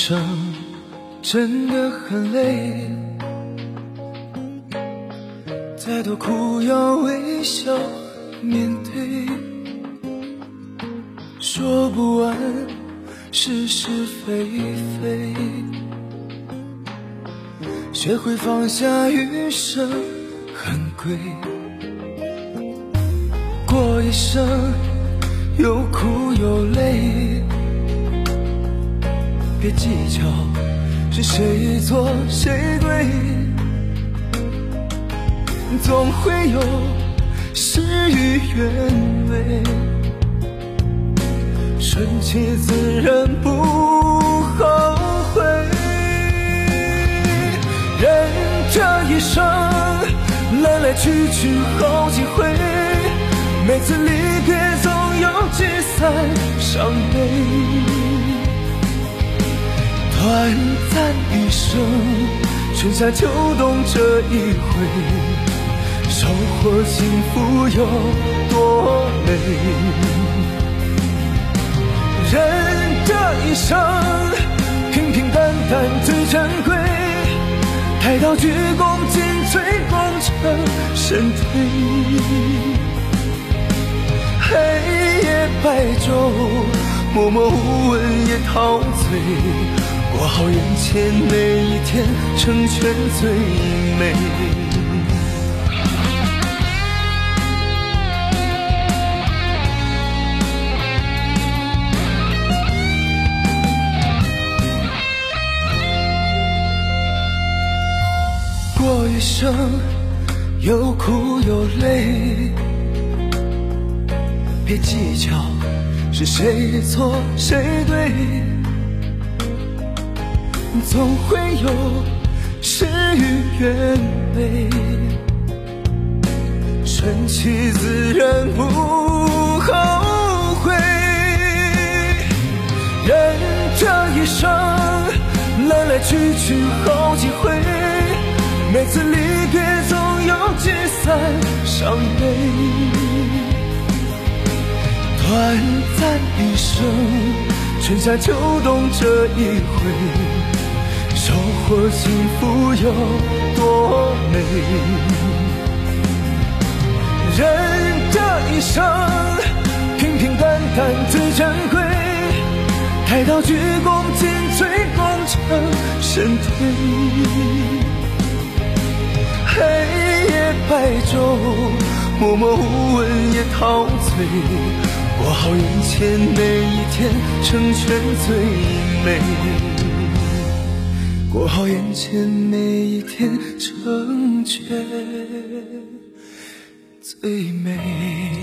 生真的很累，再多苦要微笑面对，说不完是是非非，学会放下余生很贵，过一生有苦有累，别计较。是谁错谁对？总会有事与愿违，顺其自然不后悔。人这一生来来去去好几回，每次离别总有聚散伤悲。短暂一生，春夏秋冬这一回，收获幸福有多美？人这一生，平平淡淡最珍贵，待到鞠躬尽瘁，功成身退。黑夜白昼，默默无闻也陶醉。过好眼前每一天，成全最美。过一生有苦有泪，别计较是谁错谁对。总会有事与愿违，顺其自然不后悔。人这一生来来去去好几回，每次离别总有聚散伤悲。短暂一生，春夏秋冬这一回。收获幸福有多美？人这一生平平淡淡最珍贵，待到鞠躬尽瘁，功成身退。黑夜白昼，默默无闻也陶醉，过好眼前每一天，成全最美。过好眼前每一天，成全最美。